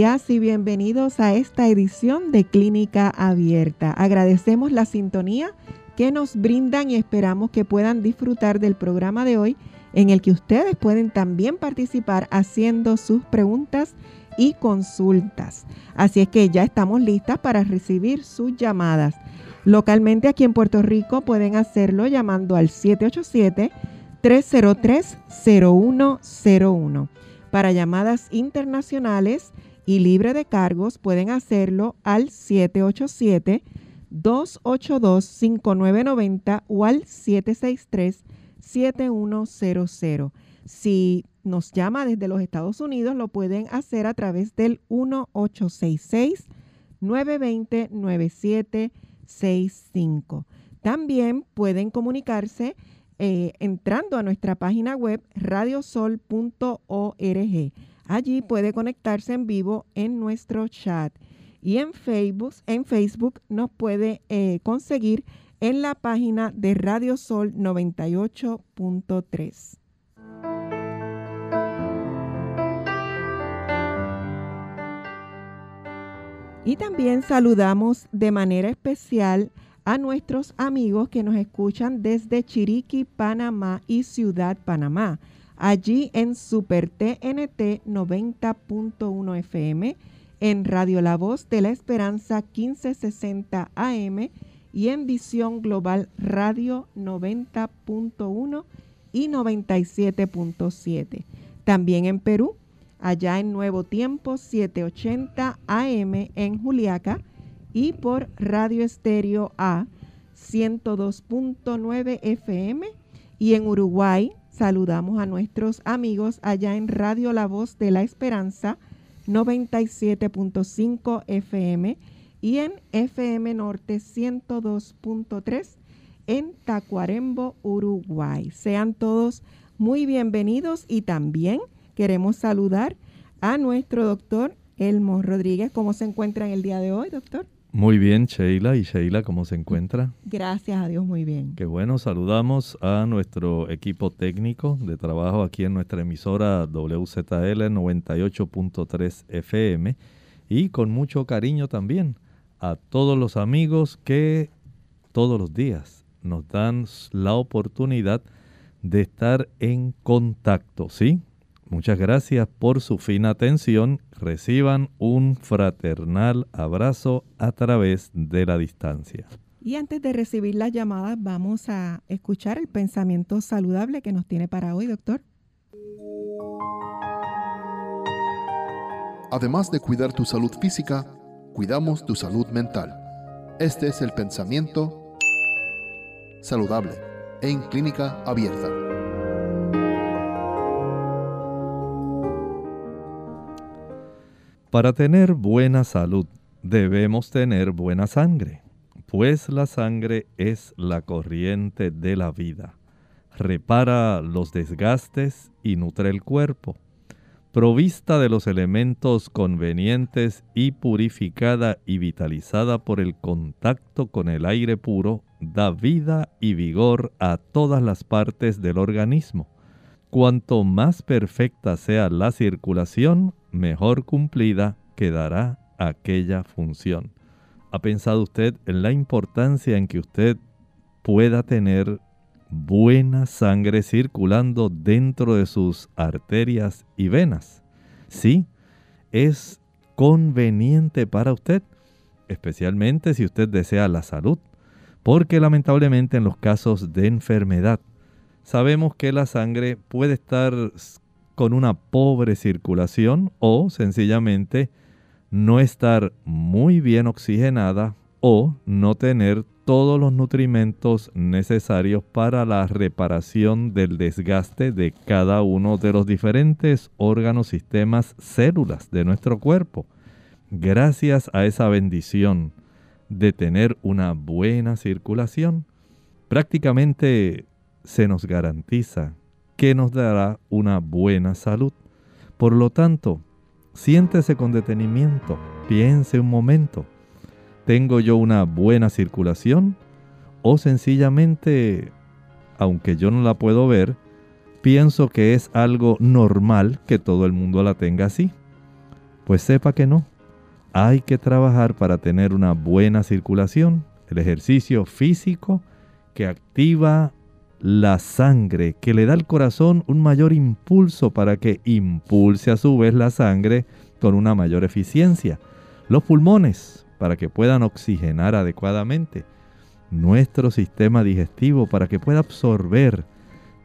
Y bienvenidos a esta edición de Clínica Abierta. Agradecemos la sintonía que nos brindan y esperamos que puedan disfrutar del programa de hoy en el que ustedes pueden también participar haciendo sus preguntas y consultas. Así es que ya estamos listas para recibir sus llamadas. Localmente aquí en Puerto Rico pueden hacerlo llamando al 787 303 0101 para llamadas internacionales y libre de cargos pueden hacerlo al 787-282-5990 o al 763-7100. Si nos llama desde los Estados Unidos, lo pueden hacer a través del 1866-920-9765. También pueden comunicarse eh, entrando a nuestra página web radiosol.org. Allí puede conectarse en vivo en nuestro chat. Y en Facebook, en Facebook nos puede eh, conseguir en la página de Radio Sol 98.3. Y también saludamos de manera especial a nuestros amigos que nos escuchan desde Chiriquí, Panamá y Ciudad Panamá, allí en Super TNT 90.1 FM, en Radio La Voz de la Esperanza 1560 AM y en Visión Global Radio 90.1 y 97.7. También en Perú, allá en Nuevo Tiempo 780 AM en Juliaca y por Radio Estéreo A 102.9 FM y en Uruguay saludamos a nuestros amigos allá en Radio La Voz de la Esperanza 97.5 FM y en FM Norte 102.3 en Tacuarembo, Uruguay. Sean todos muy bienvenidos y también queremos saludar a nuestro doctor Elmo Rodríguez. ¿Cómo se encuentra en el día de hoy, doctor? Muy bien, Sheila. ¿Y Sheila cómo se encuentra? Gracias a Dios, muy bien. Qué bueno, saludamos a nuestro equipo técnico de trabajo aquí en nuestra emisora WZL 98.3 FM y con mucho cariño también a todos los amigos que todos los días nos dan la oportunidad de estar en contacto, ¿sí? Muchas gracias por su fina atención. Reciban un fraternal abrazo a través de la distancia. Y antes de recibir las llamadas, vamos a escuchar el pensamiento saludable que nos tiene para hoy, doctor. Además de cuidar tu salud física, cuidamos tu salud mental. Este es el pensamiento saludable en clínica abierta. Para tener buena salud debemos tener buena sangre, pues la sangre es la corriente de la vida. Repara los desgastes y nutre el cuerpo. Provista de los elementos convenientes y purificada y vitalizada por el contacto con el aire puro, da vida y vigor a todas las partes del organismo. Cuanto más perfecta sea la circulación, mejor cumplida quedará aquella función. ¿Ha pensado usted en la importancia en que usted pueda tener buena sangre circulando dentro de sus arterias y venas? Sí, es conveniente para usted especialmente si usted desea la salud, porque lamentablemente en los casos de enfermedad sabemos que la sangre puede estar con una pobre circulación o sencillamente no estar muy bien oxigenada o no tener todos los nutrimentos necesarios para la reparación del desgaste de cada uno de los diferentes órganos, sistemas, células de nuestro cuerpo. Gracias a esa bendición de tener una buena circulación, prácticamente se nos garantiza que nos dará una buena salud. Por lo tanto, siéntese con detenimiento, piense un momento. ¿Tengo yo una buena circulación? O sencillamente, aunque yo no la puedo ver, pienso que es algo normal que todo el mundo la tenga así. Pues sepa que no. Hay que trabajar para tener una buena circulación. El ejercicio físico que activa la sangre, que le da al corazón un mayor impulso para que impulse a su vez la sangre con una mayor eficiencia. Los pulmones, para que puedan oxigenar adecuadamente. Nuestro sistema digestivo, para que pueda absorber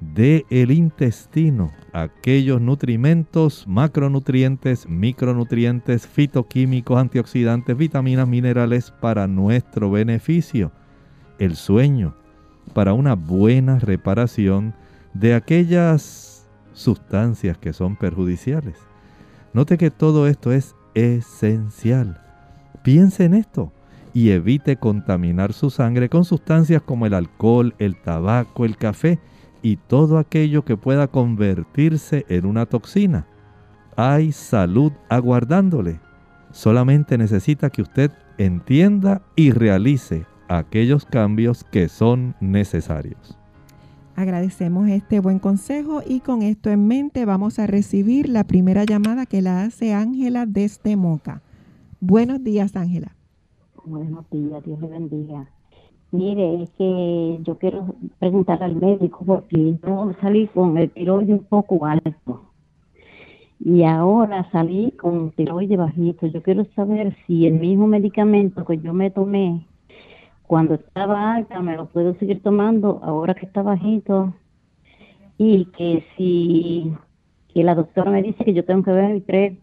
de el intestino aquellos nutrimentos, macronutrientes, micronutrientes, fitoquímicos, antioxidantes, vitaminas, minerales para nuestro beneficio. El sueño, para una buena reparación de aquellas sustancias que son perjudiciales. Note que todo esto es esencial. Piense en esto y evite contaminar su sangre con sustancias como el alcohol, el tabaco, el café y todo aquello que pueda convertirse en una toxina. Hay salud aguardándole. Solamente necesita que usted entienda y realice aquellos cambios que son necesarios. Agradecemos este buen consejo y con esto en mente vamos a recibir la primera llamada que la hace Ángela desde Moca. Buenos días, Ángela. Buenos días, Dios le bendiga. Mire, es que yo quiero preguntar al médico porque yo salí con el tiroide un poco alto y ahora salí con tiroide bajito. Yo quiero saber si el mismo medicamento que yo me tomé cuando estaba alta me lo puedo seguir tomando ahora que está bajito y que si la doctora me dice que yo tengo que ver tres,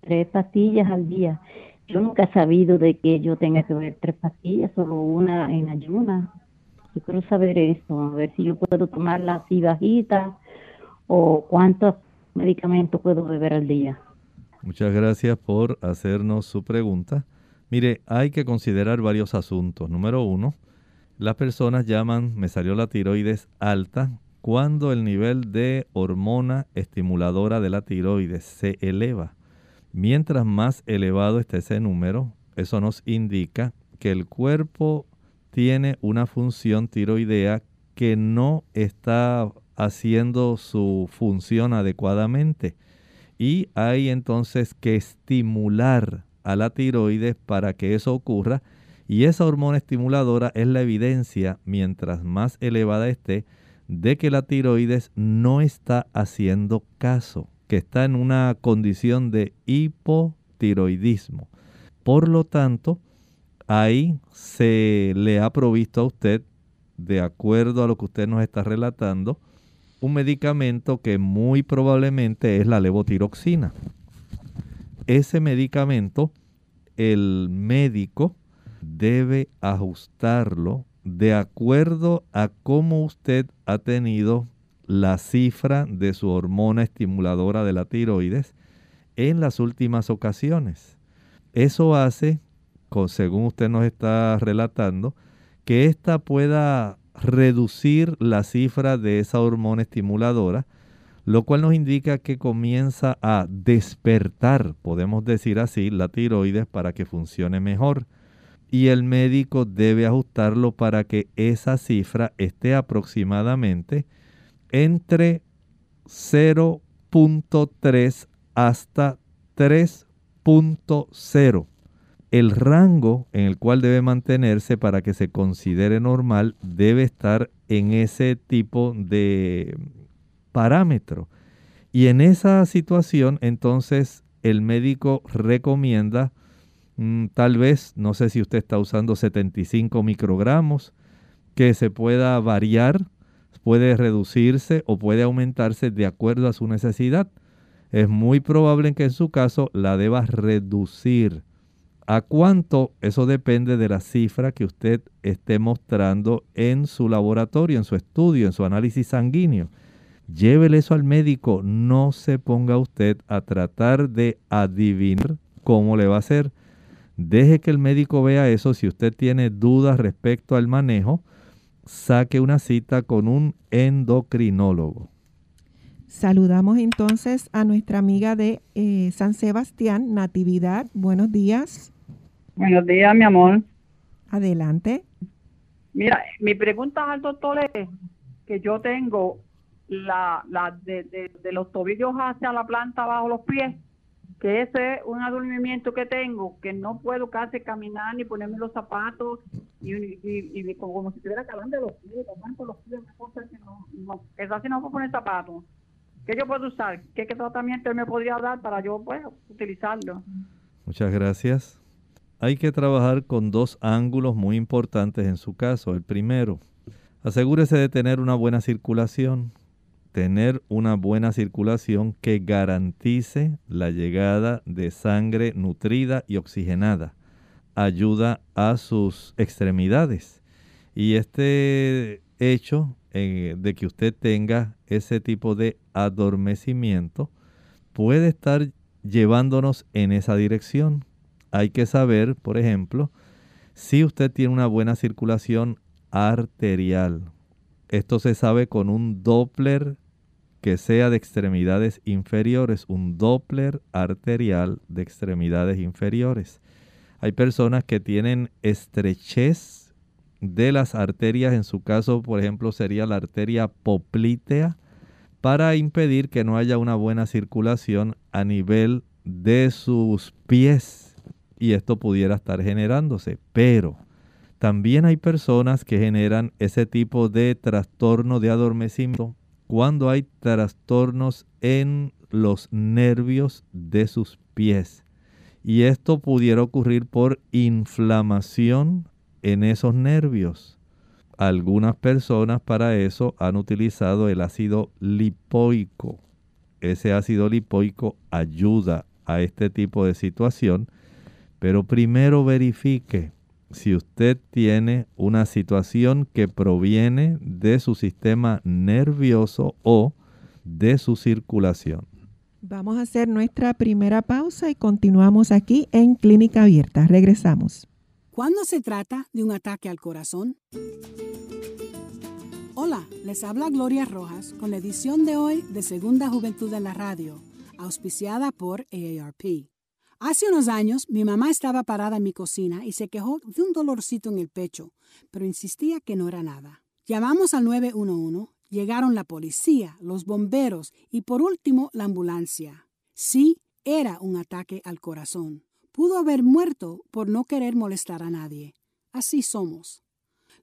tres pastillas al día. Yo nunca he sabido de que yo tenga que ver tres pastillas, solo una en ayuna. Yo quiero saber eso, a ver si yo puedo tomarla así bajita o cuántos medicamentos puedo beber al día. Muchas gracias por hacernos su pregunta. Mire, hay que considerar varios asuntos. Número uno, las personas llaman, me salió la tiroides alta cuando el nivel de hormona estimuladora de la tiroides se eleva. Mientras más elevado esté ese número, eso nos indica que el cuerpo tiene una función tiroidea que no está haciendo su función adecuadamente. Y hay entonces que estimular a la tiroides para que eso ocurra. Y esa hormona estimuladora es la evidencia, mientras más elevada esté, de que la tiroides no está haciendo caso, que está en una condición de hipotiroidismo. Por lo tanto, ahí se le ha provisto a usted, de acuerdo a lo que usted nos está relatando, un medicamento que muy probablemente es la levotiroxina ese medicamento el médico debe ajustarlo de acuerdo a cómo usted ha tenido la cifra de su hormona estimuladora de la tiroides en las últimas ocasiones. Eso hace, según usted nos está relatando, que ésta pueda reducir la cifra de esa hormona estimuladora lo cual nos indica que comienza a despertar, podemos decir así, la tiroides para que funcione mejor. Y el médico debe ajustarlo para que esa cifra esté aproximadamente entre 0.3 hasta 3.0. El rango en el cual debe mantenerse para que se considere normal debe estar en ese tipo de parámetro. Y en esa situación, entonces, el médico recomienda Mm, tal vez, no sé si usted está usando 75 microgramos, que se pueda variar, puede reducirse o puede aumentarse de acuerdo a su necesidad. Es muy probable que en su caso la deba reducir. ¿A cuánto? Eso depende de la cifra que usted esté mostrando en su laboratorio, en su estudio, en su análisis sanguíneo. Llévele eso al médico. No se ponga usted a tratar de adivinar cómo le va a hacer. Deje que el médico vea eso. Si usted tiene dudas respecto al manejo, saque una cita con un endocrinólogo. Saludamos entonces a nuestra amiga de eh, San Sebastián, Natividad. Buenos días. Buenos días, mi amor. Adelante. Mira, mi pregunta al doctor es que yo tengo la, la de, los tobillos hacia la planta bajo los pies, que ese es un adormimiento que tengo, que no puedo casi caminar ni ponerme los zapatos, y, y, como, si estuviera calando los pies, tanto los pies, que no, no, es así no puedo poner zapatos. ¿Qué yo puedo usar? ¿Qué, qué tratamiento me podría dar para yo pues, utilizarlo? Muchas gracias. Hay que trabajar con dos ángulos muy importantes en su caso. El primero, asegúrese de tener una buena circulación tener una buena circulación que garantice la llegada de sangre nutrida y oxigenada. Ayuda a sus extremidades. Y este hecho eh, de que usted tenga ese tipo de adormecimiento puede estar llevándonos en esa dirección. Hay que saber, por ejemplo, si usted tiene una buena circulación arterial. Esto se sabe con un Doppler que sea de extremidades inferiores, un Doppler arterial de extremidades inferiores. Hay personas que tienen estrechez de las arterias, en su caso, por ejemplo, sería la arteria poplítea, para impedir que no haya una buena circulación a nivel de sus pies. Y esto pudiera estar generándose. Pero también hay personas que generan ese tipo de trastorno de adormecimiento cuando hay trastornos en los nervios de sus pies. Y esto pudiera ocurrir por inflamación en esos nervios. Algunas personas para eso han utilizado el ácido lipoico. Ese ácido lipoico ayuda a este tipo de situación, pero primero verifique si usted tiene una situación que proviene de su sistema nervioso o de su circulación. Vamos a hacer nuestra primera pausa y continuamos aquí en Clínica Abierta. Regresamos. ¿Cuándo se trata de un ataque al corazón? Hola, les habla Gloria Rojas con la edición de hoy de Segunda Juventud en la Radio, auspiciada por AARP. Hace unos años mi mamá estaba parada en mi cocina y se quejó de un dolorcito en el pecho, pero insistía que no era nada. Llamamos al 911, llegaron la policía, los bomberos y por último la ambulancia. Sí, era un ataque al corazón. Pudo haber muerto por no querer molestar a nadie. Así somos.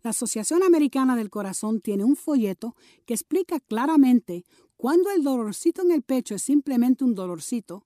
La Asociación Americana del Corazón tiene un folleto que explica claramente cuándo el dolorcito en el pecho es simplemente un dolorcito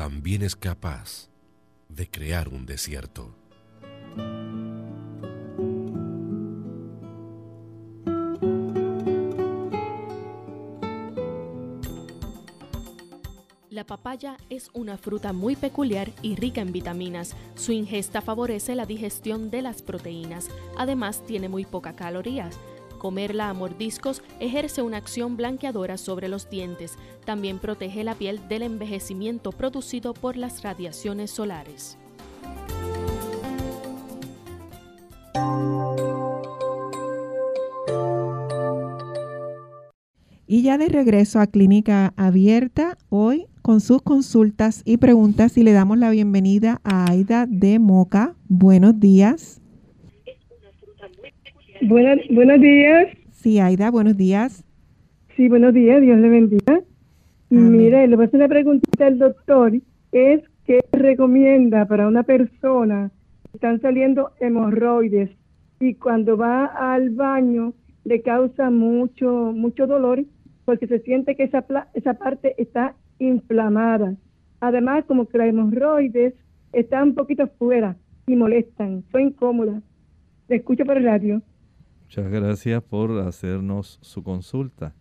también es capaz de crear un desierto. La papaya es una fruta muy peculiar y rica en vitaminas. Su ingesta favorece la digestión de las proteínas. Además, tiene muy pocas calorías. Comerla a mordiscos ejerce una acción blanqueadora sobre los dientes. También protege la piel del envejecimiento producido por las radiaciones solares. Y ya de regreso a Clínica Abierta, hoy con sus consultas y preguntas y le damos la bienvenida a Aida de Moca. Buenos días. Buenos, buenos días. Sí, Aida, buenos días. Sí, buenos días, Dios le bendiga. Mire, le voy a hacer una preguntita al doctor. Es que recomienda para una persona que están saliendo hemorroides y cuando va al baño le causa mucho, mucho dolor porque se siente que esa, esa parte está inflamada. Además, como que las hemorroides están un poquito fuera y molestan, son incómodas. Le escucho por el radio. Muchas gracias por hacernos su consulta.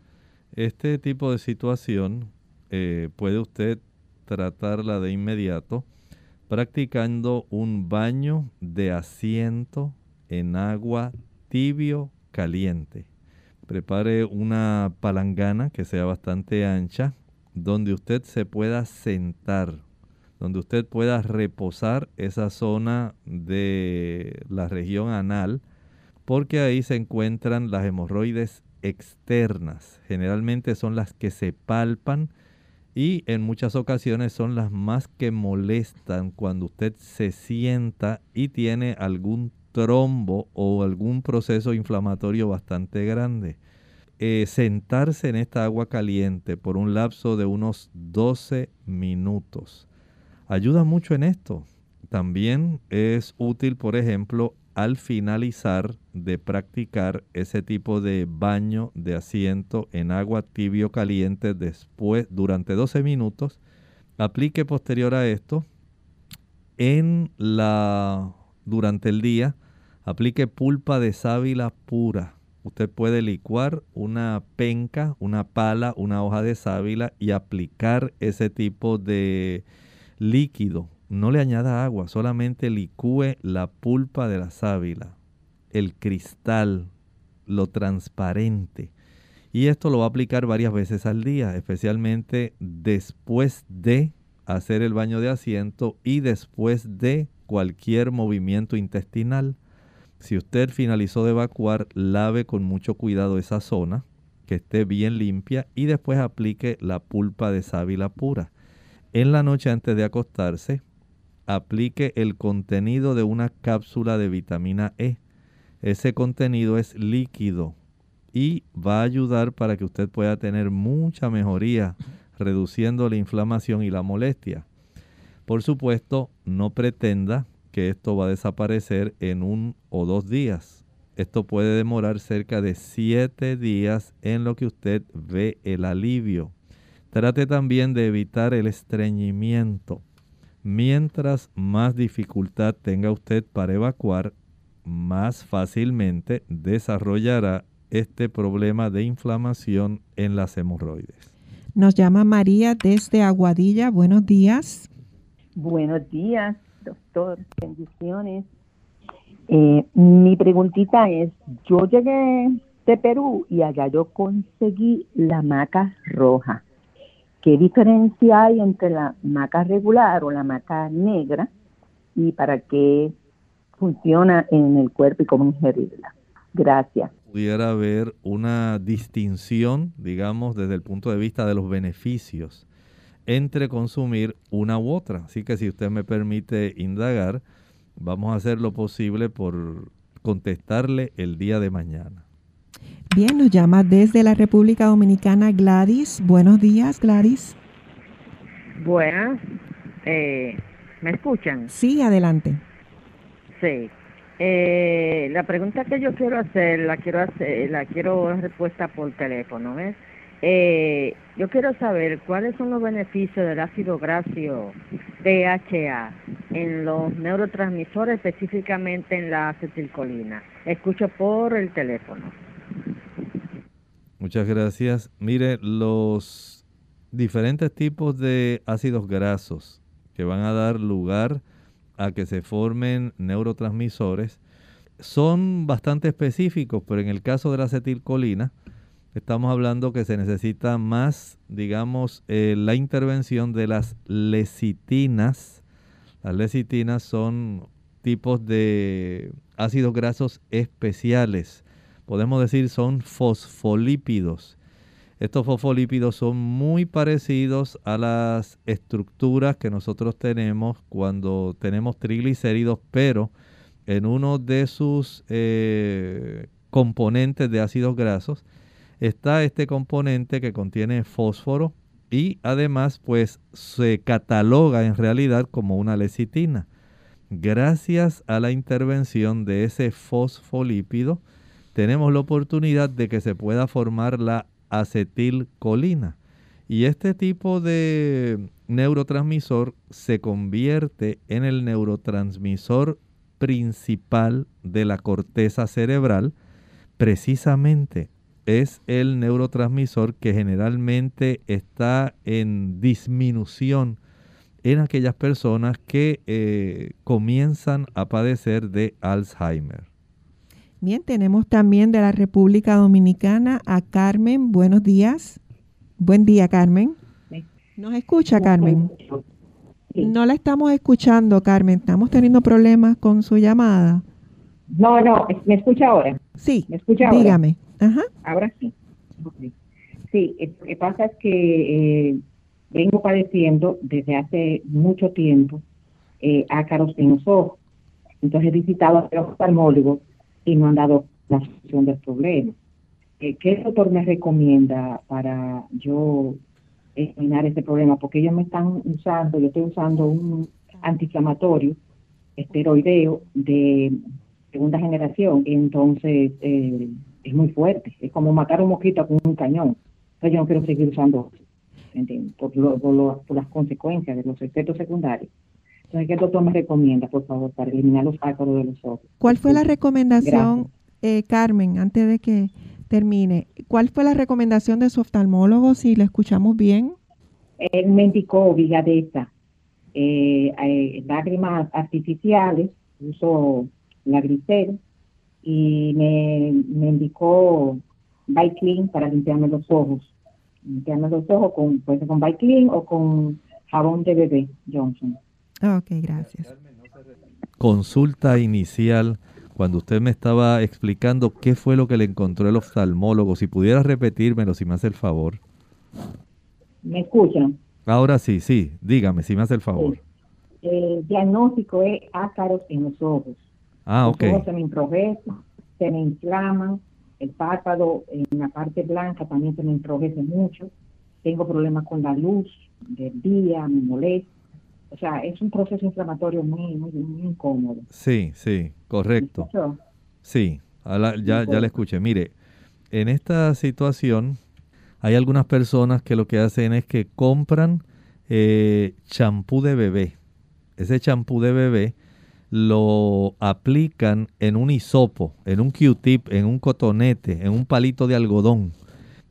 Este tipo de situación eh, puede usted tratarla de inmediato practicando un baño de asiento en agua tibio caliente. Prepare una palangana que sea bastante ancha, donde usted se pueda sentar, donde usted pueda reposar esa zona de la región anal, porque ahí se encuentran las hemorroides externas. Generalmente son las que se palpan y en muchas ocasiones son las más que molestan cuando usted se sienta y tiene algún trombo o algún proceso inflamatorio bastante grande. Eh, sentarse en esta agua caliente por un lapso de unos 12 minutos ayuda mucho en esto. También es útil, por ejemplo, al finalizar de practicar ese tipo de baño de asiento en agua tibio caliente después durante 12 minutos, aplique posterior a esto en la durante el día, aplique pulpa de sábila pura. Usted puede licuar una penca, una pala, una hoja de sábila y aplicar ese tipo de líquido. No le añada agua, solamente licúe la pulpa de la sábila, el cristal, lo transparente. Y esto lo va a aplicar varias veces al día, especialmente después de hacer el baño de asiento y después de cualquier movimiento intestinal. Si usted finalizó de evacuar, lave con mucho cuidado esa zona, que esté bien limpia y después aplique la pulpa de sábila pura. En la noche antes de acostarse, aplique el contenido de una cápsula de vitamina E. Ese contenido es líquido y va a ayudar para que usted pueda tener mucha mejoría reduciendo la inflamación y la molestia. Por supuesto, no pretenda que esto va a desaparecer en un o dos días. Esto puede demorar cerca de siete días en lo que usted ve el alivio. Trate también de evitar el estreñimiento. Mientras más dificultad tenga usted para evacuar, más fácilmente desarrollará este problema de inflamación en las hemorroides. Nos llama María desde Aguadilla. Buenos días. Buenos días, doctor. Bendiciones. Eh, mi preguntita es, yo llegué de Perú y allá yo conseguí la maca roja. ¿Qué diferencia hay entre la maca regular o la maca negra y para qué funciona en el cuerpo y cómo ingerirla? Gracias. Pudiera haber una distinción, digamos, desde el punto de vista de los beneficios entre consumir una u otra. Así que si usted me permite indagar, vamos a hacer lo posible por contestarle el día de mañana. Bien, nos llama desde la República Dominicana Gladys. Buenos días, Gladys. Buenas. Eh, ¿Me escuchan? Sí, adelante. Sí. Eh, la pregunta que yo quiero hacer, la quiero hacer, la quiero respuesta por teléfono, ¿ves? Eh, yo quiero saber cuáles son los beneficios del ácido graso DHA en los neurotransmisores, específicamente en la acetilcolina. Escucho por el teléfono. Muchas gracias. Mire, los diferentes tipos de ácidos grasos que van a dar lugar a que se formen neurotransmisores son bastante específicos, pero en el caso de la acetilcolina estamos hablando que se necesita más, digamos, eh, la intervención de las lecitinas. Las lecitinas son tipos de ácidos grasos especiales. Podemos decir son fosfolípidos. Estos fosfolípidos son muy parecidos a las estructuras que nosotros tenemos cuando tenemos triglicéridos, pero en uno de sus eh, componentes de ácidos grasos está este componente que contiene fósforo y además pues se cataloga en realidad como una lecitina. Gracias a la intervención de ese fosfolípido tenemos la oportunidad de que se pueda formar la acetilcolina. Y este tipo de neurotransmisor se convierte en el neurotransmisor principal de la corteza cerebral, precisamente es el neurotransmisor que generalmente está en disminución en aquellas personas que eh, comienzan a padecer de Alzheimer. Bien, tenemos también de la República Dominicana a Carmen. Buenos días. Buen día, Carmen. ¿Nos escucha, Carmen? No la estamos escuchando, Carmen. Estamos teniendo problemas con su llamada. No, no, ¿me escucha ahora? Sí, ¿me escucha dígame. Ajá. Ahora sí. Sí, lo que pasa es que eh, vengo padeciendo desde hace mucho tiempo eh, ácaros en los ojos. Entonces he visitado a los oftalmólogos y no han dado la solución del problema. Eh, ¿Qué doctor me recomienda para yo eliminar ese problema? Porque ellos me están usando, yo estoy usando un antiinflamatorio esteroideo de segunda generación, entonces eh, es muy fuerte, es como matar un mosquito con un cañón. Entonces yo no quiero seguir usando por, por, las consecuencias de los efectos secundarios. Entonces, ¿qué doctor me recomienda, por favor, para eliminar los ácaros de los ojos? ¿Cuál fue la recomendación, eh, Carmen, antes de que termine? ¿Cuál fue la recomendación de su oftalmólogo, si le escuchamos bien? Él me indicó Vigadesa, eh, eh, lágrimas artificiales, uso la grisel, y me, me indicó Clean para limpiarme los ojos. Limpiarme los ojos con, puede con Clean o con jabón de bebé Johnson. Ok, gracias. Consulta inicial, cuando usted me estaba explicando qué fue lo que le encontró el oftalmólogo, si pudiera repetírmelo, si me hace el favor. ¿Me escuchan? Ahora sí, sí, dígame, si me hace el favor. El diagnóstico es ácaros en los ojos. Ah, ok. Los ojos se me enrojecen, se me inflaman, el párpado en la parte blanca también se me enrojece mucho. Tengo problemas con la luz del día, me molesta o sea, es un proceso inflamatorio muy, muy, incómodo. Sí, sí, correcto. Sí, ya, ya le escuché. Mire, en esta situación hay algunas personas que lo que hacen es que compran eh, champú de bebé. Ese champú de bebé lo aplican en un hisopo, en un Q-tip, en un cotonete, en un palito de algodón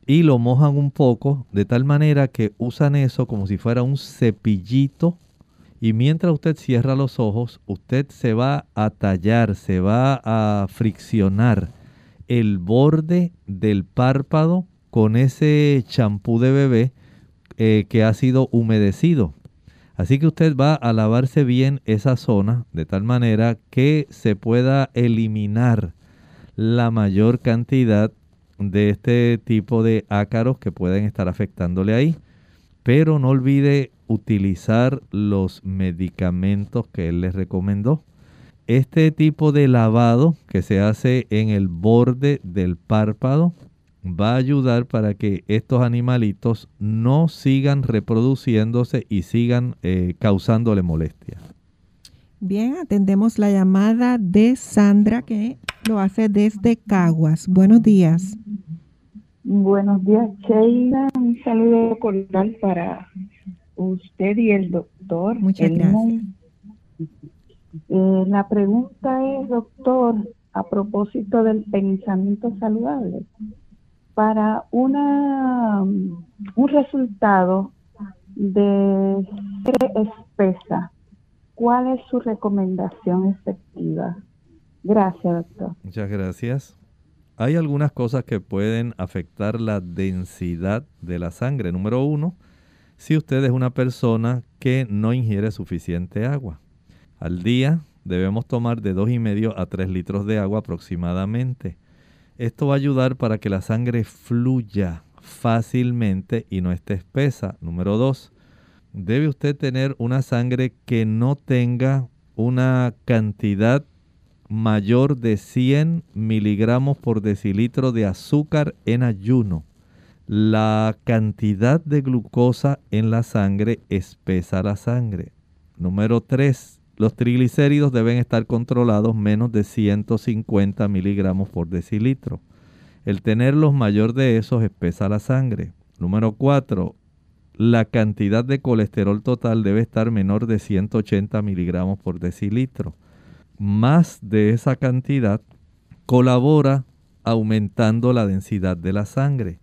y lo mojan un poco de tal manera que usan eso como si fuera un cepillito y mientras usted cierra los ojos, usted se va a tallar, se va a friccionar el borde del párpado con ese champú de bebé eh, que ha sido humedecido. Así que usted va a lavarse bien esa zona de tal manera que se pueda eliminar la mayor cantidad de este tipo de ácaros que pueden estar afectándole ahí. Pero no olvide utilizar los medicamentos que él les recomendó. Este tipo de lavado que se hace en el borde del párpado va a ayudar para que estos animalitos no sigan reproduciéndose y sigan eh, causándole molestia. Bien, atendemos la llamada de Sandra que lo hace desde Caguas. Buenos días. Buenos días, Sheila. Un saludo cordial para usted y el doctor. Muchas gracias. Eh, la pregunta es, doctor, a propósito del pensamiento saludable. Para una, un resultado de sangre espesa, ¿cuál es su recomendación efectiva? Gracias, doctor. Muchas gracias. Hay algunas cosas que pueden afectar la densidad de la sangre. Número uno, si usted es una persona que no ingiere suficiente agua. Al día debemos tomar de 2,5 a 3 litros de agua aproximadamente. Esto va a ayudar para que la sangre fluya fácilmente y no esté espesa. Número 2. Debe usted tener una sangre que no tenga una cantidad mayor de 100 miligramos por decilitro de azúcar en ayuno. La cantidad de glucosa en la sangre espesa la sangre. Número 3 los triglicéridos deben estar controlados menos de 150 miligramos por decilitro. El tenerlos mayor de esos espesa la sangre. Número 4. La cantidad de colesterol total debe estar menor de 180 miligramos por decilitro. Más de esa cantidad colabora aumentando la densidad de la sangre.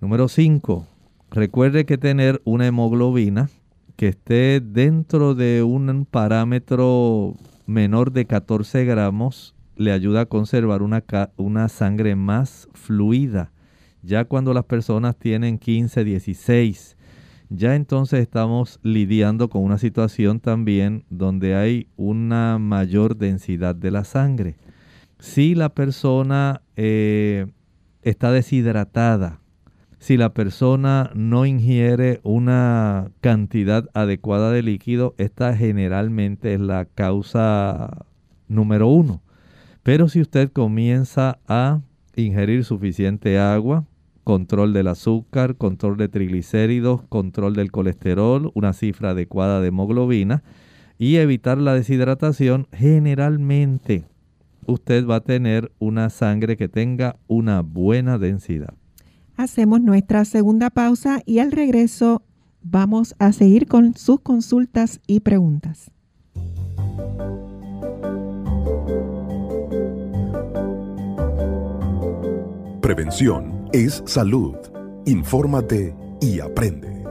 Número 5. Recuerde que tener una hemoglobina que esté dentro de un parámetro menor de 14 gramos le ayuda a conservar una, una sangre más fluida. Ya cuando las personas tienen 15, 16, ya entonces estamos lidiando con una situación también donde hay una mayor densidad de la sangre. Si la persona eh, está deshidratada, si la persona no ingiere una cantidad adecuada de líquido, esta generalmente es la causa número uno. Pero si usted comienza a ingerir suficiente agua, control del azúcar, control de triglicéridos, control del colesterol, una cifra adecuada de hemoglobina y evitar la deshidratación, generalmente usted va a tener una sangre que tenga una buena densidad. Hacemos nuestra segunda pausa y al regreso vamos a seguir con sus consultas y preguntas. Prevención es salud. Infórmate y aprende.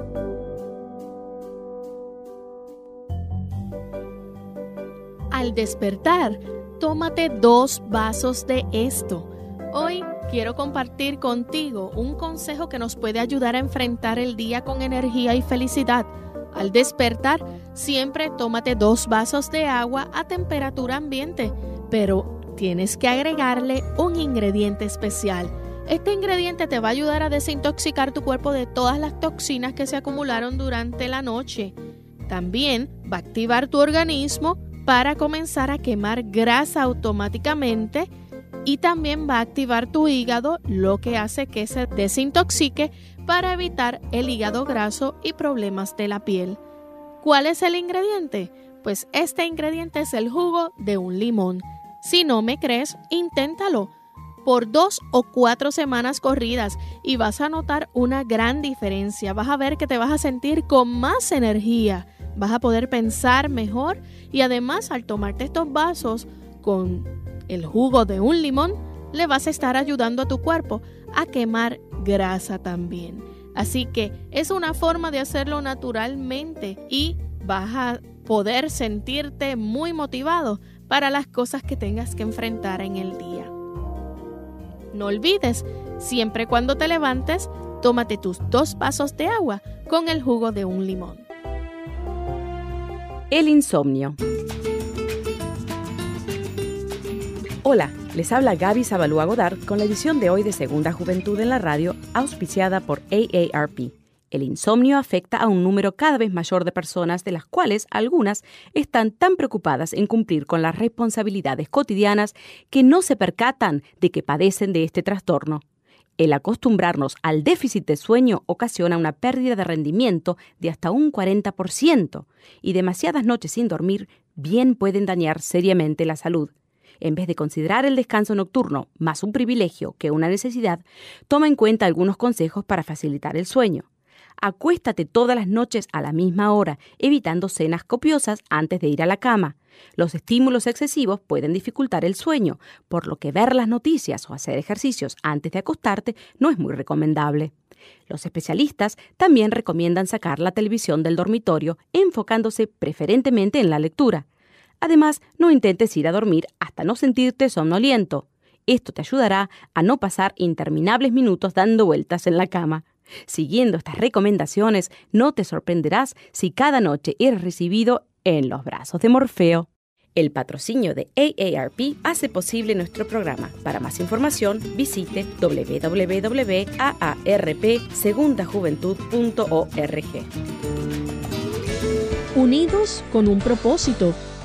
Al despertar, tómate dos vasos de esto. Hoy quiero compartir contigo un consejo que nos puede ayudar a enfrentar el día con energía y felicidad. Al despertar, siempre tómate dos vasos de agua a temperatura ambiente, pero tienes que agregarle un ingrediente especial. Este ingrediente te va a ayudar a desintoxicar tu cuerpo de todas las toxinas que se acumularon durante la noche. También va a activar tu organismo para comenzar a quemar grasa automáticamente y también va a activar tu hígado, lo que hace que se desintoxique para evitar el hígado graso y problemas de la piel. ¿Cuál es el ingrediente? Pues este ingrediente es el jugo de un limón. Si no me crees, inténtalo por dos o cuatro semanas corridas y vas a notar una gran diferencia. Vas a ver que te vas a sentir con más energía, vas a poder pensar mejor y además al tomarte estos vasos con el jugo de un limón, le vas a estar ayudando a tu cuerpo a quemar grasa también. Así que es una forma de hacerlo naturalmente y vas a poder sentirte muy motivado para las cosas que tengas que enfrentar en el día. No olvides, siempre cuando te levantes, tómate tus dos vasos de agua con el jugo de un limón. El insomnio. Hola, les habla Gaby Zabalúa Godard con la edición de hoy de Segunda Juventud en la Radio, auspiciada por AARP. El insomnio afecta a un número cada vez mayor de personas, de las cuales algunas están tan preocupadas en cumplir con las responsabilidades cotidianas que no se percatan de que padecen de este trastorno. El acostumbrarnos al déficit de sueño ocasiona una pérdida de rendimiento de hasta un 40% y demasiadas noches sin dormir bien pueden dañar seriamente la salud. En vez de considerar el descanso nocturno más un privilegio que una necesidad, toma en cuenta algunos consejos para facilitar el sueño. Acuéstate todas las noches a la misma hora, evitando cenas copiosas antes de ir a la cama. Los estímulos excesivos pueden dificultar el sueño, por lo que ver las noticias o hacer ejercicios antes de acostarte no es muy recomendable. Los especialistas también recomiendan sacar la televisión del dormitorio, enfocándose preferentemente en la lectura. Además, no intentes ir a dormir hasta no sentirte somnoliento. Esto te ayudará a no pasar interminables minutos dando vueltas en la cama. Siguiendo estas recomendaciones, no te sorprenderás si cada noche eres recibido en los brazos de Morfeo. El patrocinio de AARP hace posible nuestro programa. Para más información, visite www.aarpsegundajuventud.org. Unidos con un propósito,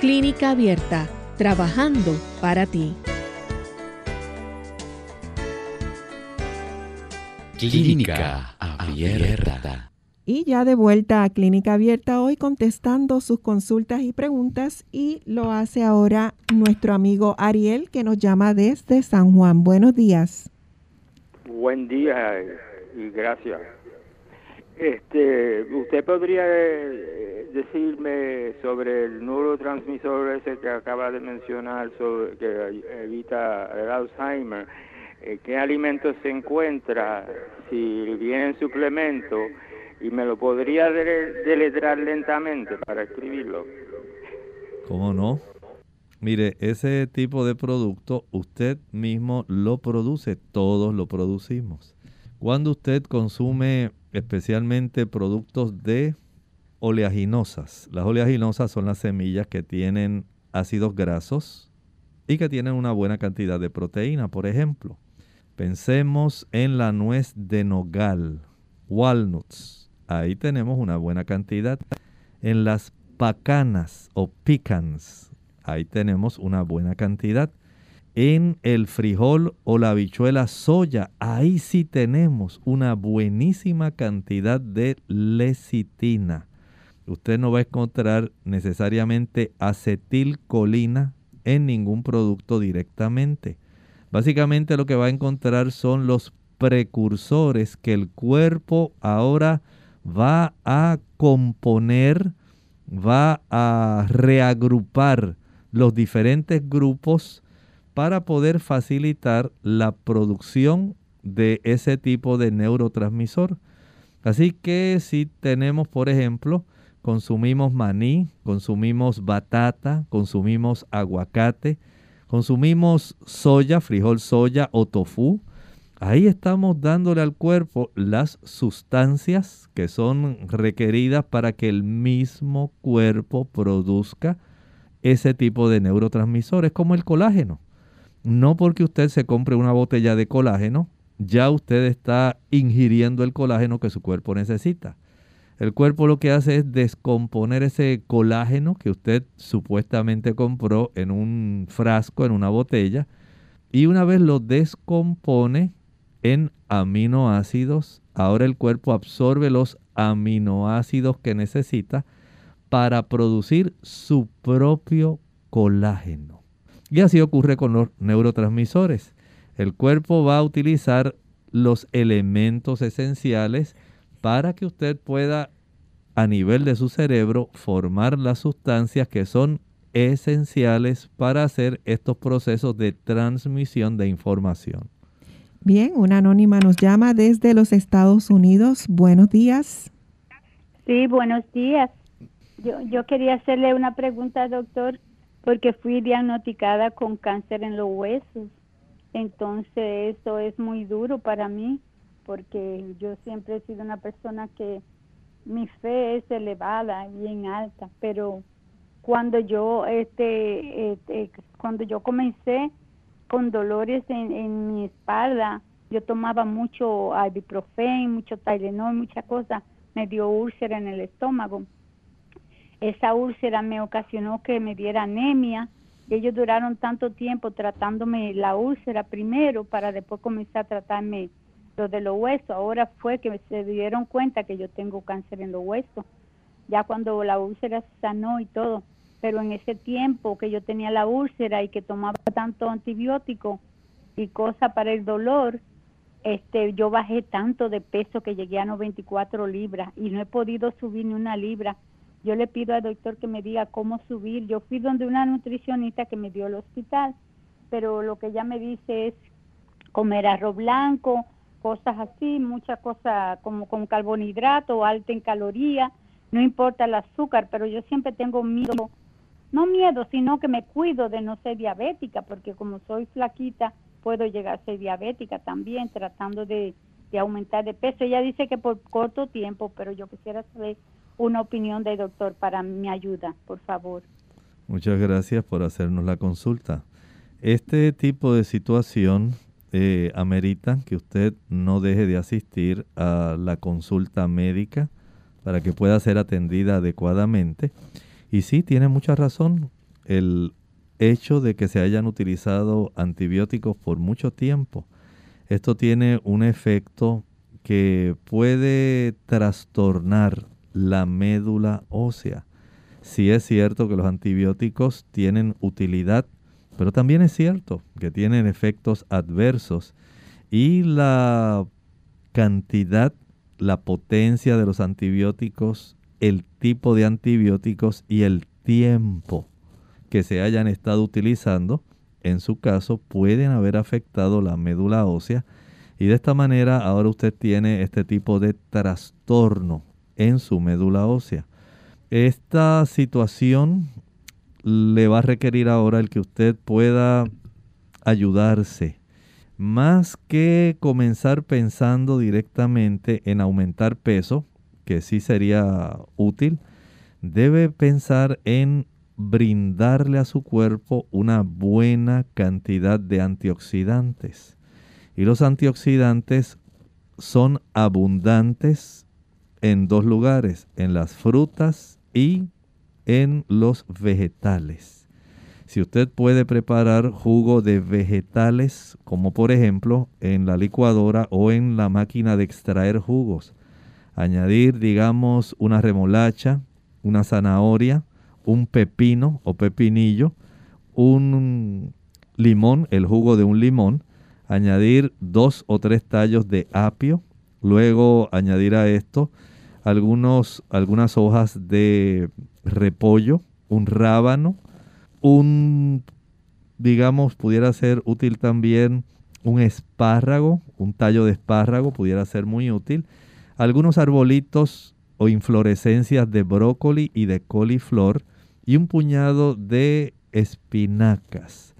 Clínica Abierta, trabajando para ti. Clínica Abierta. Y ya de vuelta a Clínica Abierta hoy contestando sus consultas y preguntas y lo hace ahora nuestro amigo Ariel que nos llama desde San Juan. Buenos días. Buen día y gracias. Este, ¿usted podría eh, decirme sobre el neurotransmisor ese que acaba de mencionar sobre que evita el Alzheimer? Eh, ¿Qué alimentos se encuentra? Si viene en suplemento y me lo podría deletrar lentamente para escribirlo. ¿Cómo no? Mire, ese tipo de producto usted mismo lo produce, todos lo producimos. Cuando usted consume especialmente productos de oleaginosas, las oleaginosas son las semillas que tienen ácidos grasos y que tienen una buena cantidad de proteína, por ejemplo. Pensemos en la nuez de nogal, walnuts, ahí tenemos una buena cantidad. En las pacanas o pecans, ahí tenemos una buena cantidad. En el frijol o la habichuela soya, ahí sí tenemos una buenísima cantidad de lecitina. Usted no va a encontrar necesariamente acetilcolina en ningún producto directamente. Básicamente lo que va a encontrar son los precursores que el cuerpo ahora va a componer, va a reagrupar los diferentes grupos para poder facilitar la producción de ese tipo de neurotransmisor. Así que si tenemos, por ejemplo, consumimos maní, consumimos batata, consumimos aguacate, consumimos soya, frijol soya o tofu, ahí estamos dándole al cuerpo las sustancias que son requeridas para que el mismo cuerpo produzca ese tipo de neurotransmisores como el colágeno. No porque usted se compre una botella de colágeno, ya usted está ingiriendo el colágeno que su cuerpo necesita. El cuerpo lo que hace es descomponer ese colágeno que usted supuestamente compró en un frasco, en una botella, y una vez lo descompone, en aminoácidos. Ahora el cuerpo absorbe los aminoácidos que necesita para producir su propio colágeno. Y así ocurre con los neurotransmisores. El cuerpo va a utilizar los elementos esenciales para que usted pueda a nivel de su cerebro formar las sustancias que son esenciales para hacer estos procesos de transmisión de información. Bien, una anónima nos llama desde los Estados Unidos. Buenos días. Sí, buenos días. Yo, yo quería hacerle una pregunta, doctor, porque fui diagnosticada con cáncer en los huesos. Entonces, eso es muy duro para mí, porque yo siempre he sido una persona que mi fe es elevada, bien alta, pero cuando yo este, este cuando yo comencé con dolores en, mi espalda. Yo tomaba mucho ibuprofen, mucho Tylenol, mucha cosa. me dio úlcera en el estómago. Esa úlcera me ocasionó que me diera anemia. Ellos duraron tanto tiempo tratándome la úlcera primero para después comenzar a tratarme lo de los huesos. Ahora fue que se dieron cuenta que yo tengo cáncer en los huesos. Ya cuando la úlcera sanó y todo. Pero en ese tiempo que yo tenía la úlcera y que tomaba tanto antibiótico y cosas para el dolor, este, yo bajé tanto de peso que llegué a 94 libras y no he podido subir ni una libra. Yo le pido al doctor que me diga cómo subir. Yo fui donde una nutricionista que me dio el hospital, pero lo que ella me dice es comer arroz blanco, cosas así, muchas cosas como con carbohidrato, alta en calorías, no importa el azúcar, pero yo siempre tengo miedo, no miedo, sino que me cuido de no ser diabética, porque como soy flaquita, puedo llegar a ser diabética también, tratando de, de aumentar de peso. Ella dice que por corto tiempo, pero yo quisiera saber una opinión del doctor para mi ayuda, por favor. Muchas gracias por hacernos la consulta. Este tipo de situación eh, amerita que usted no deje de asistir a la consulta médica para que pueda ser atendida adecuadamente. Y sí, tiene mucha razón. El hecho de que se hayan utilizado antibióticos por mucho tiempo, esto tiene un efecto que puede trastornar la médula ósea. Sí es cierto que los antibióticos tienen utilidad, pero también es cierto que tienen efectos adversos y la cantidad, la potencia de los antibióticos, el tipo de antibióticos y el tiempo que se hayan estado utilizando, en su caso, pueden haber afectado la médula ósea y de esta manera ahora usted tiene este tipo de trastorno en su médula ósea. Esta situación le va a requerir ahora el que usted pueda ayudarse. Más que comenzar pensando directamente en aumentar peso, que sí sería útil, debe pensar en brindarle a su cuerpo una buena cantidad de antioxidantes. Y los antioxidantes son abundantes en dos lugares, en las frutas y en los vegetales. Si usted puede preparar jugo de vegetales, como por ejemplo en la licuadora o en la máquina de extraer jugos, añadir digamos una remolacha, una zanahoria, un pepino o pepinillo, un limón, el jugo de un limón, añadir dos o tres tallos de apio, luego añadir a esto algunos, algunas hojas de repollo, un rábano, un, digamos, pudiera ser útil también un espárrago, un tallo de espárrago pudiera ser muy útil, algunos arbolitos o inflorescencias de brócoli y de coliflor y un puñado de espinacas.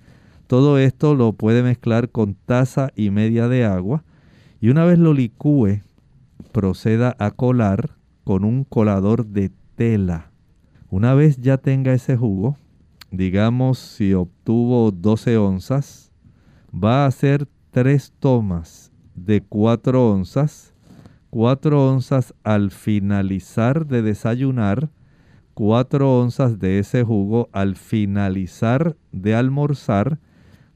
Todo esto lo puede mezclar con taza y media de agua y una vez lo licúe, proceda a colar con un colador de tela. Una vez ya tenga ese jugo, digamos si obtuvo 12 onzas, va a hacer tres tomas de 4 onzas, 4 onzas al finalizar de desayunar, 4 onzas de ese jugo al finalizar de almorzar,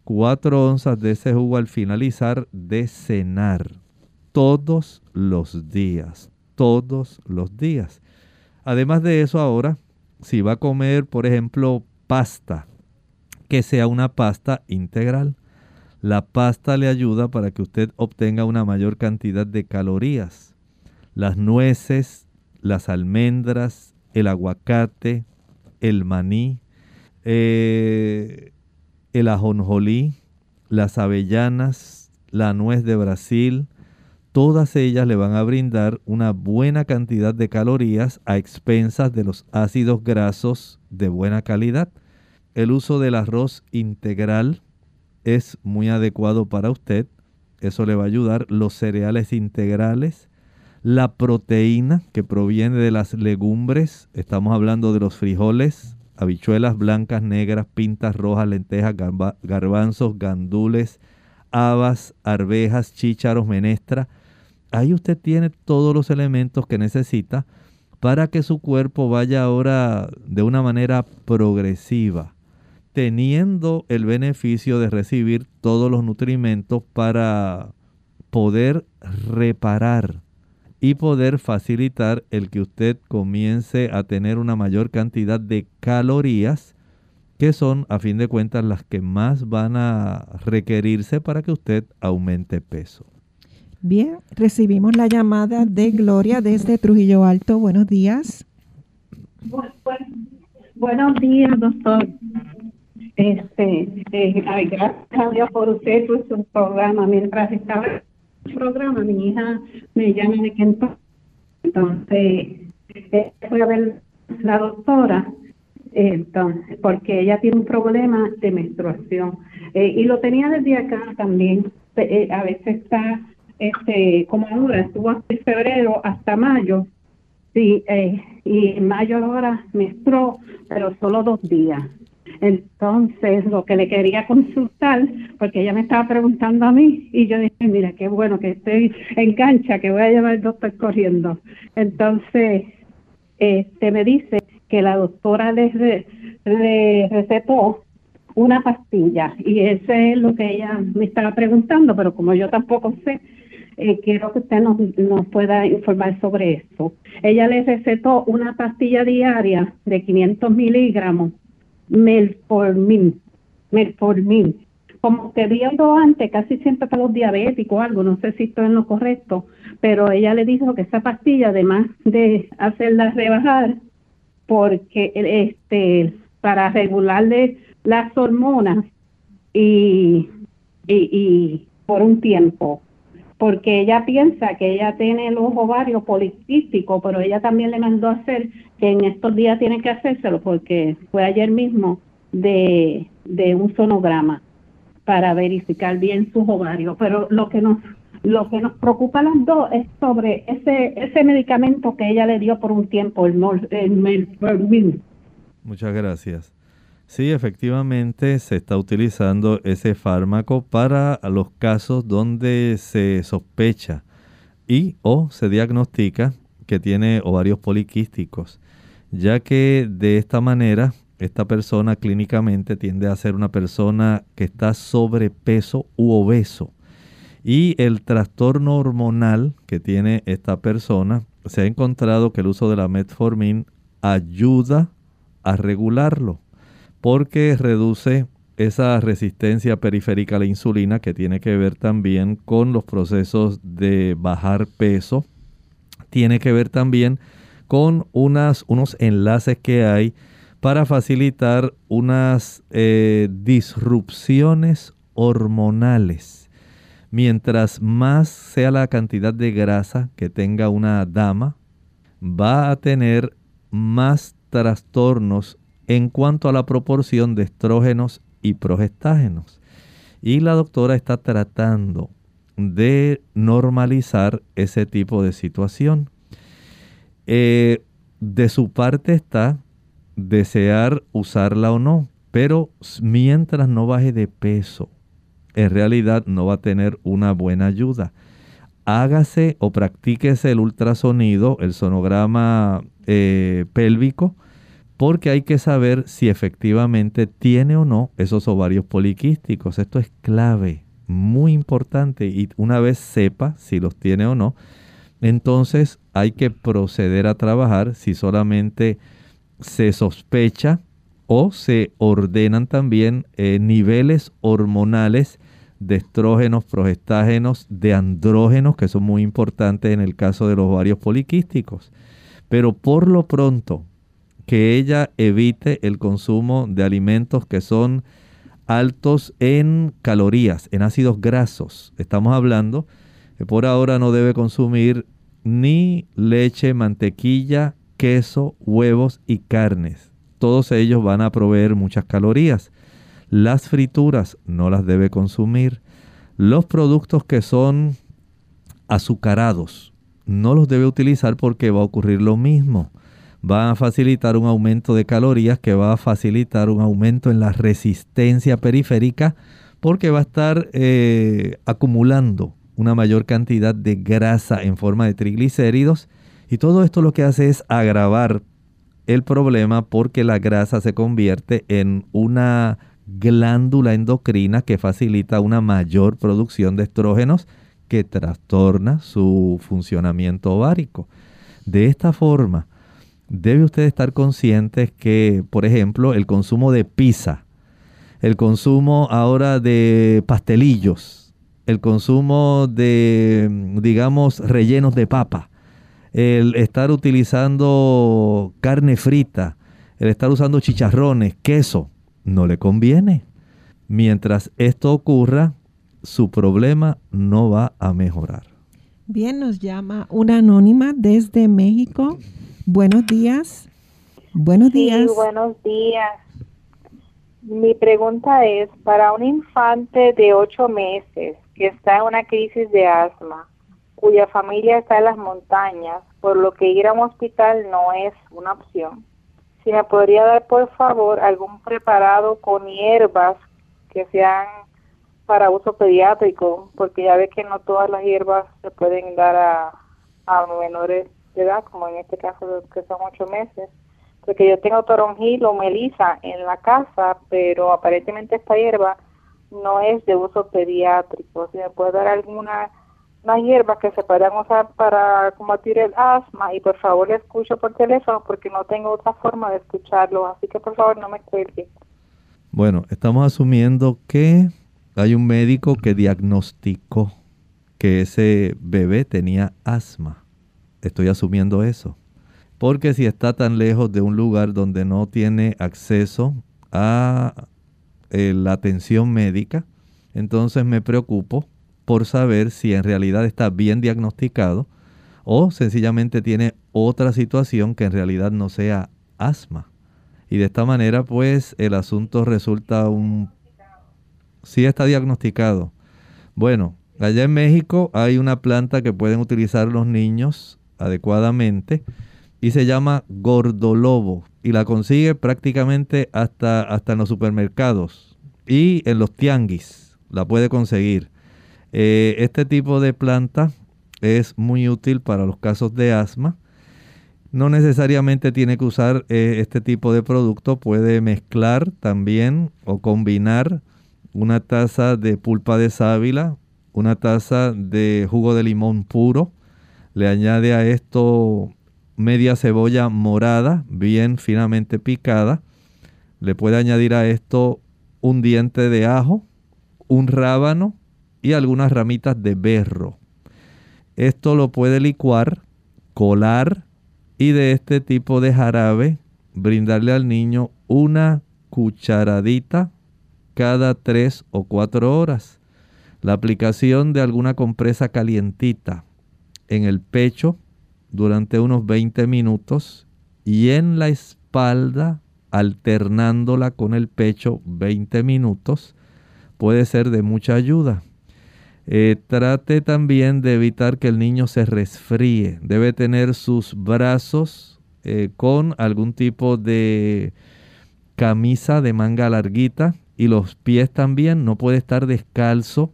4 onzas de ese jugo al finalizar de cenar. Todos los días, todos los días. Además de eso ahora, si va a comer, por ejemplo, pasta, que sea una pasta integral. La pasta le ayuda para que usted obtenga una mayor cantidad de calorías. Las nueces, las almendras, el aguacate, el maní, eh, el ajonjolí, las avellanas, la nuez de Brasil, todas ellas le van a brindar una buena cantidad de calorías a expensas de los ácidos grasos de buena calidad. El uso del arroz integral es muy adecuado para usted. Eso le va a ayudar. Los cereales integrales, la proteína que proviene de las legumbres. Estamos hablando de los frijoles, habichuelas blancas, negras, pintas rojas, lentejas, garbanzos, gandules, habas, arvejas, chícharos, menestra ahí usted tiene todos los elementos que necesita para que su cuerpo vaya ahora de una manera progresiva, teniendo el beneficio de recibir todos los nutrimentos para poder reparar y poder facilitar el que usted comience a tener una mayor cantidad de calorías que son a fin de cuentas las que más van a requerirse para que usted aumente peso. Bien, recibimos la llamada de Gloria desde Trujillo Alto. Buenos días. buenos días, doctor. Este, eh, gracias por usted, por su programa. Mientras estaba en el programa, mi hija me llama de Kentucky. Entonces, eh, fui a ver la doctora entonces, porque ella tiene un problema de menstruación eh, y lo tenía desde acá también. a veces está este, como ahora, estuvo de febrero hasta mayo, sí, eh, y en mayo ahora menstruó, pero solo dos días. Entonces, lo que le quería consultar, porque ella me estaba preguntando a mí, y yo dije, mira, qué bueno que estoy en cancha, que voy a llevar al doctor corriendo. Entonces, este me dice que la doctora le, le recetó una pastilla, y ese es lo que ella me estaba preguntando, pero como yo tampoco sé, eh, quiero que usted nos, nos pueda informar sobre esto. Ella le recetó una pastilla diaria de 500 miligramos, melformin, melformin. Como viendo antes, casi siempre para los diabéticos o algo, no sé si esto es lo correcto, pero ella le dijo que esa pastilla, además de hacerla rebajar, porque este para regularle las hormonas y, y por un tiempo porque ella piensa que ella tiene los ovarios poliquísticos, pero ella también le mandó a hacer que en estos días tiene que hacérselo porque fue ayer mismo de, un sonograma para verificar bien sus ovarios. Pero lo que nos lo que nos preocupa a las dos es sobre ese ese medicamento que ella le dio por un tiempo, el, el Muchas gracias. Sí, efectivamente se está utilizando ese fármaco para los casos donde se sospecha y o se diagnostica que tiene ovarios poliquísticos, ya que de esta manera esta persona clínicamente tiende a ser una persona que está sobrepeso u obeso. Y el trastorno hormonal que tiene esta persona, se ha encontrado que el uso de la metformin ayuda a regularlo porque reduce esa resistencia periférica a la insulina que tiene que ver también con los procesos de bajar peso, tiene que ver también con unos enlaces que hay para facilitar unas eh, disrupciones hormonales. Mientras más sea la cantidad de grasa que tenga una dama, va a tener más trastornos en cuanto a la proporción de estrógenos y progestágenos. Y la doctora está tratando de normalizar ese tipo de situación. Eh, de su parte está desear usarla o no, pero mientras no baje de peso, en realidad no va a tener una buena ayuda. Hágase o practíquese el ultrasonido, el sonograma eh, pélvico, porque hay que saber si efectivamente tiene o no esos ovarios poliquísticos. Esto es clave, muy importante y una vez sepa si los tiene o no, entonces hay que proceder a trabajar si solamente se sospecha o se ordenan también eh, niveles hormonales de estrógenos, progestágenos, de andrógenos, que son muy importantes en el caso de los ovarios poliquísticos. Pero por lo pronto, que ella evite el consumo de alimentos que son altos en calorías, en ácidos grasos. Estamos hablando que por ahora no debe consumir ni leche, mantequilla, queso, huevos y carnes. Todos ellos van a proveer muchas calorías. Las frituras no las debe consumir. Los productos que son azucarados no los debe utilizar porque va a ocurrir lo mismo va a facilitar un aumento de calorías que va a facilitar un aumento en la resistencia periférica porque va a estar eh, acumulando una mayor cantidad de grasa en forma de triglicéridos y todo esto lo que hace es agravar el problema porque la grasa se convierte en una glándula endocrina que facilita una mayor producción de estrógenos que trastorna su funcionamiento ovárico. De esta forma, debe usted estar consciente que, por ejemplo, el consumo de pizza, el consumo ahora de pastelillos, el consumo de, digamos, rellenos de papa, el estar utilizando carne frita, el estar usando chicharrones, queso, no le conviene. Mientras esto ocurra, su problema no va a mejorar. Bien, nos llama una anónima desde México. Buenos días. Buenos días. buenos días. Mi pregunta es, para un infante de ocho meses que está en una crisis de asma, cuya familia está en las montañas, por lo que ir a un hospital no es una opción. Si me podría dar, por favor, algún preparado con hierbas que sean para uso pediátrico, porque ya ve que no todas las hierbas se pueden dar a, a menores de edad, como en este caso que son ocho meses. Porque yo tengo toronjil o melisa en la casa, pero aparentemente esta hierba no es de uso pediátrico. Si me puede dar alguna unas hierbas que se puedan usar para combatir el asma y por favor le escucho por teléfono porque no tengo otra forma de escucharlo, así que por favor no me cuelgue. Bueno, estamos asumiendo que hay un médico que diagnosticó que ese bebé tenía asma. Estoy asumiendo eso. Porque si está tan lejos de un lugar donde no tiene acceso a eh, la atención médica, entonces me preocupo por saber si en realidad está bien diagnosticado o sencillamente tiene otra situación que en realidad no sea asma. Y de esta manera pues el asunto resulta un... Si está diagnosticado. Bueno, allá en México hay una planta que pueden utilizar los niños adecuadamente y se llama gordolobo y la consigue prácticamente hasta, hasta en los supermercados y en los tianguis la puede conseguir. Eh, este tipo de planta es muy útil para los casos de asma. No necesariamente tiene que usar eh, este tipo de producto, puede mezclar también o combinar una taza de pulpa de sábila, una taza de jugo de limón puro, le añade a esto media cebolla morada, bien finamente picada, le puede añadir a esto un diente de ajo, un rábano, y algunas ramitas de berro. Esto lo puede licuar, colar y de este tipo de jarabe brindarle al niño una cucharadita cada tres o cuatro horas. La aplicación de alguna compresa calientita en el pecho durante unos 20 minutos y en la espalda alternándola con el pecho 20 minutos puede ser de mucha ayuda. Eh, trate también de evitar que el niño se resfríe. Debe tener sus brazos eh, con algún tipo de camisa de manga larguita y los pies también. No puede estar descalzo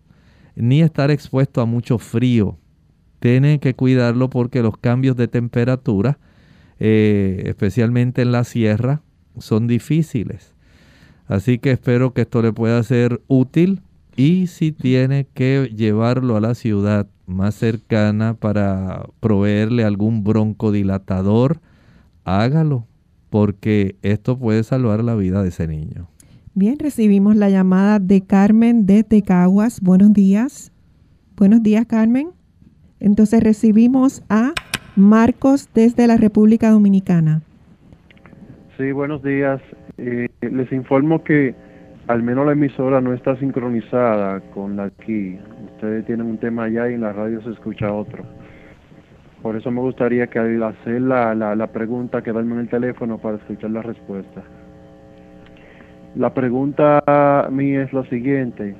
ni estar expuesto a mucho frío. Tiene que cuidarlo porque los cambios de temperatura, eh, especialmente en la sierra, son difíciles. Así que espero que esto le pueda ser útil y si tiene que llevarlo a la ciudad más cercana para proveerle algún broncodilatador, hágalo, porque esto puede salvar la vida de ese niño. Bien, recibimos la llamada de Carmen de Tecaguas. Buenos días. Buenos días, Carmen. Entonces recibimos a Marcos desde la República Dominicana. Sí, buenos días. Eh, les informo que al menos la emisora no está sincronizada con la aquí. Ustedes tienen un tema allá y en la radio se escucha otro. Por eso me gustaría que al hacer la, la, pregunta quedarme en el teléfono para escuchar la respuesta. La pregunta mía es la siguiente.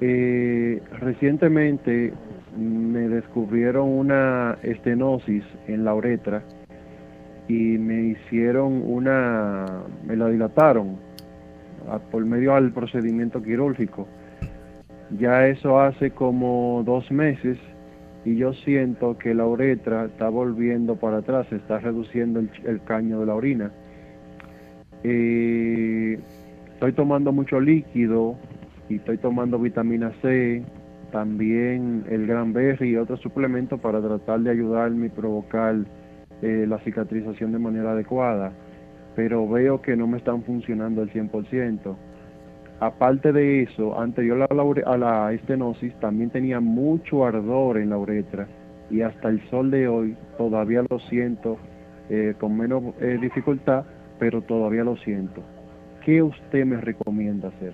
Eh, recientemente me descubrieron una estenosis en la uretra y me hicieron una, me la dilataron por medio del procedimiento quirúrgico. Ya eso hace como dos meses y yo siento que la uretra está volviendo para atrás, está reduciendo el, caño de la orina. Eh, estoy tomando mucho líquido y estoy tomando vitamina C, también el gran berry y otros suplementos para tratar de ayudarme y provocar eh, la cicatrización de manera adecuada, pero veo que no me están funcionando al 100%. Aparte de eso, anterior a la, a la estenosis, también tenía mucho ardor en la uretra y hasta el sol de hoy todavía lo siento eh, con menos eh, dificultad, pero todavía lo siento. ¿Qué usted me recomienda hacer?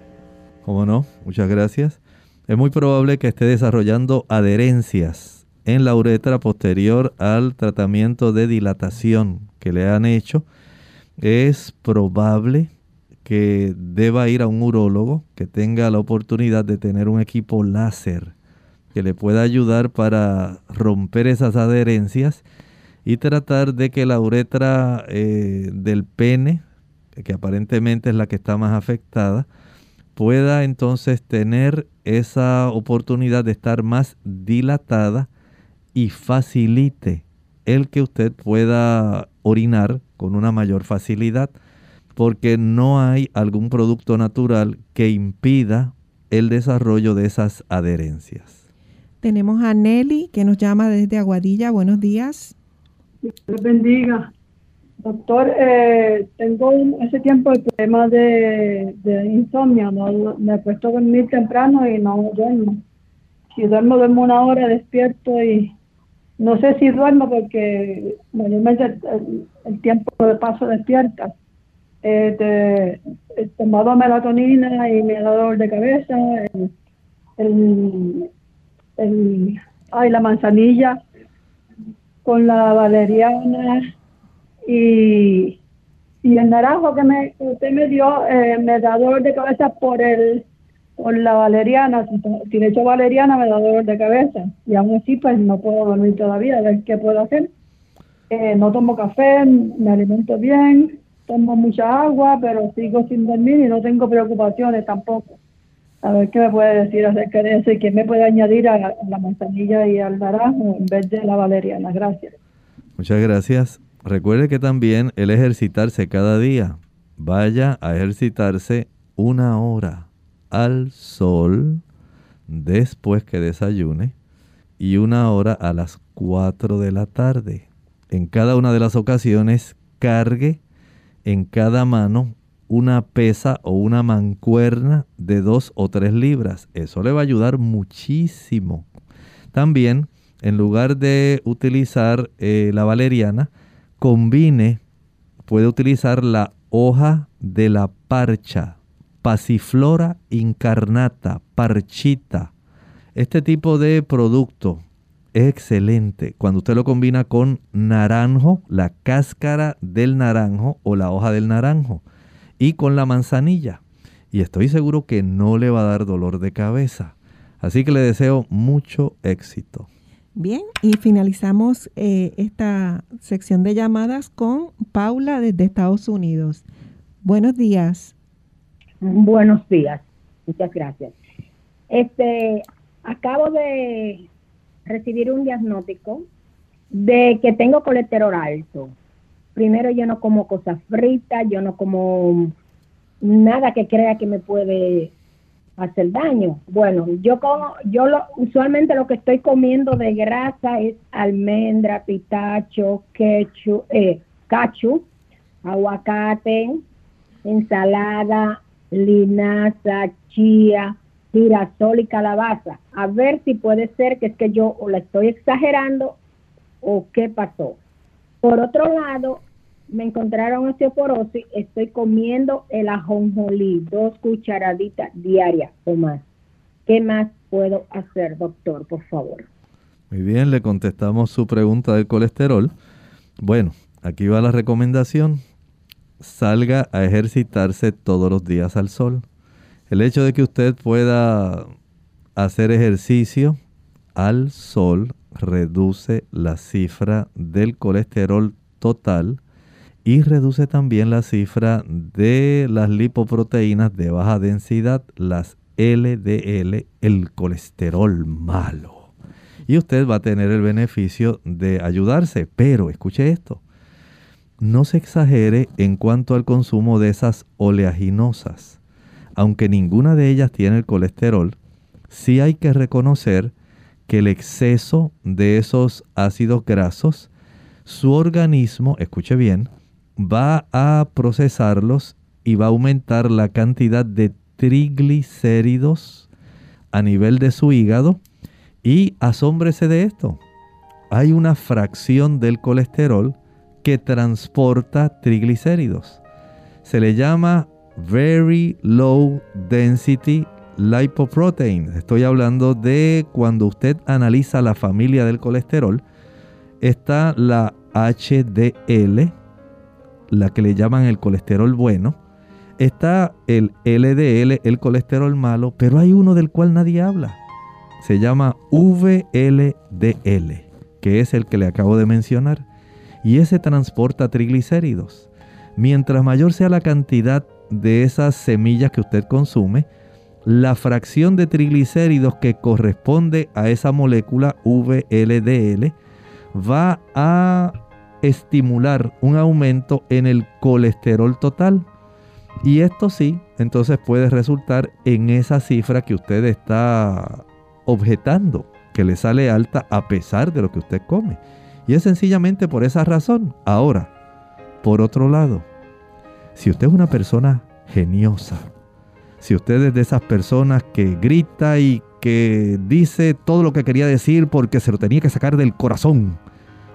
¿Cómo no? Muchas gracias. Es muy probable que esté desarrollando adherencias en la uretra posterior al tratamiento de dilatación que le han hecho. Es probable que deba ir a un urólogo que tenga la oportunidad de tener un equipo láser que le pueda ayudar para romper esas adherencias y tratar de que la uretra eh, del pene, que aparentemente es la que está más afectada, pueda entonces tener esa oportunidad de estar más dilatada y facilite el que usted pueda orinar con una mayor facilidad porque no hay algún producto natural que impida el desarrollo de esas adherencias. Tenemos a Nelly que nos llama desde Aguadilla. Buenos días. Dios bendiga. Doctor, eh, tengo ese tiempo el problema de, insomnio. No, me he puesto a dormir temprano y no duermo. Si duermo, duermo una hora, despierto y no sé si duermo porque mayormente el, el tiempo de paso despierta este, he tomado melatonina y me ha dolor de cabeza, el, el, ay, la manzanilla con la valeriana y, y el naranjo que, me, usted me dio eh, me da dolor de cabeza por el por la valeriana, si, le echo valeriana me da dolor de cabeza y aún así pues no puedo dormir todavía, a ver qué puedo hacer. Eh, no tomo café, me alimento bien, tomo mucha agua, pero sigo sin dormir y no tengo preocupaciones tampoco. A ver qué me puede decir acerca de eso y qué me puede añadir a la, manzanilla y al naranjo en vez de la valeriana. Gracias. Muchas gracias. Recuerde que también el ejercitarse cada día, vaya a ejercitarse una hora al sol después que desayune y una hora a las 4 de la tarde. En cada una de las ocasiones cargue en cada mano una pesa o una mancuerna de dos o tres libras. Eso le va a ayudar muchísimo. También, en lugar de utilizar eh, la valeriana, combine, puede utilizar la hoja de la parcha, pasiflora incarnata, parchita. Este tipo de producto es excelente cuando usted lo combina con naranjo, la cáscara del naranjo o la hoja del naranjo y con la manzanilla. Y estoy seguro que no le va a dar dolor de cabeza. Así que le deseo mucho éxito. Bien, y finalizamos eh, esta sección de llamadas con Paula desde Estados Unidos. Buenos días. Buenos días, muchas gracias. Este, acabo de recibir un diagnóstico de que tengo colesterol alto. Primero yo no como cosas fritas, yo no como nada que crea que me puede hacer daño. Bueno, yo como, yo lo, usualmente lo que estoy comiendo de grasa es almendra, pitacho, quechu, eh, aguacate, ensalada, linaza, chía, girasol y calabaza. A ver si puede ser que es que yo la estoy exagerando o qué pasó. Por otro lado, me encontraron osteoporosis, estoy comiendo el ajonjolí, dos cucharaditas diarias o más. ¿Qué más puedo hacer, doctor, por favor? Muy bien, le contestamos su pregunta del colesterol. Bueno, aquí va la recomendación. Salga a ejercitarse todos los días al sol. El hecho de que usted pueda hacer ejercicio al sol reduce la cifra del colesterol total y reduce también la cifra de las lipoproteínas de baja densidad, las LDL, el colesterol malo. Y usted va a tener el beneficio de ayudarse, pero escuche esto, no se exagere en cuanto al consumo de esas oleaginosas. Aunque ninguna de ellas tiene el colesterol, sí hay que reconocer que el exceso de esos ácidos grasos, su organismo, escuche bien, va a procesarlos y va a aumentar la cantidad de triglicéridos a nivel de su hígado. Y asómbrese de esto. Hay una fracción del colesterol que transporta triglicéridos. Se le llama Very Low Density Lipoprotein. Estoy hablando de cuando usted analiza la familia del colesterol. Está la HDL, la que le llaman el colesterol bueno. Está el LDL, el colesterol malo, pero hay uno del cual nadie habla. Se llama VLDL, que es el que le acabo de mencionar. Y ese transporta triglicéridos. Mientras mayor sea la cantidad de esas semillas que usted consume, la fracción de triglicéridos que corresponde a esa molécula VLDL va a estimular un aumento en el colesterol total. Y esto sí, entonces puede resultar en esa cifra que usted está objetando, que le sale alta a pesar de lo que usted come. Y es sencillamente por esa razón. Ahora, por otro lado, si usted es una persona geniosa, si usted es de esas personas que grita y que dice todo lo que quería decir porque se lo tenía que sacar del corazón,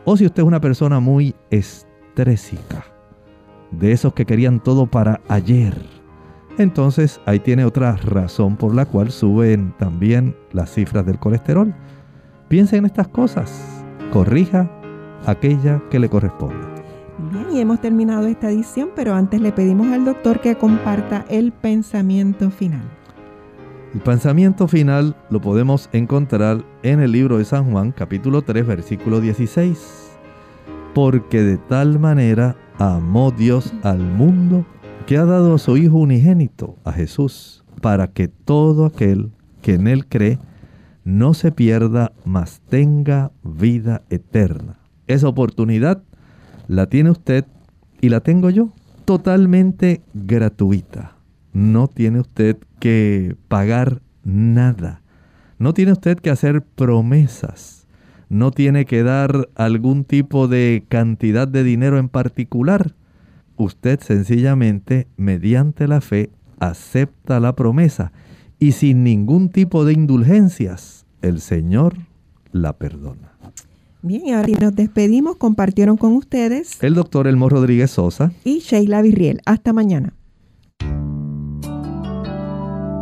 o si usted es una persona muy estrésica, de esos que querían todo para ayer, entonces ahí tiene otra razón por la cual suben también las cifras del colesterol. Piense en estas cosas, corrija aquella que le corresponde. Bien, y hemos terminado esta edición, pero antes le pedimos al doctor que comparta el pensamiento final. El pensamiento final lo podemos encontrar en el libro de San Juan, capítulo 3, versículo 16. Porque de tal manera amó Dios al mundo que ha dado a su Hijo unigénito, a Jesús, para que todo aquel que en Él cree no se pierda, mas tenga vida eterna. Esa oportunidad la tiene usted y la tengo yo totalmente gratuita. No tiene usted que pagar nada. No tiene usted que hacer promesas. No tiene que dar algún tipo de cantidad de dinero en particular. Usted sencillamente, mediante la fe, acepta la promesa y sin ningún tipo de indulgencias, el Señor la perdona. Bien, y ahora nos despedimos. Compartieron con ustedes el doctor Elmo Rodríguez Sosa y Sheila Virriel. Hasta mañana.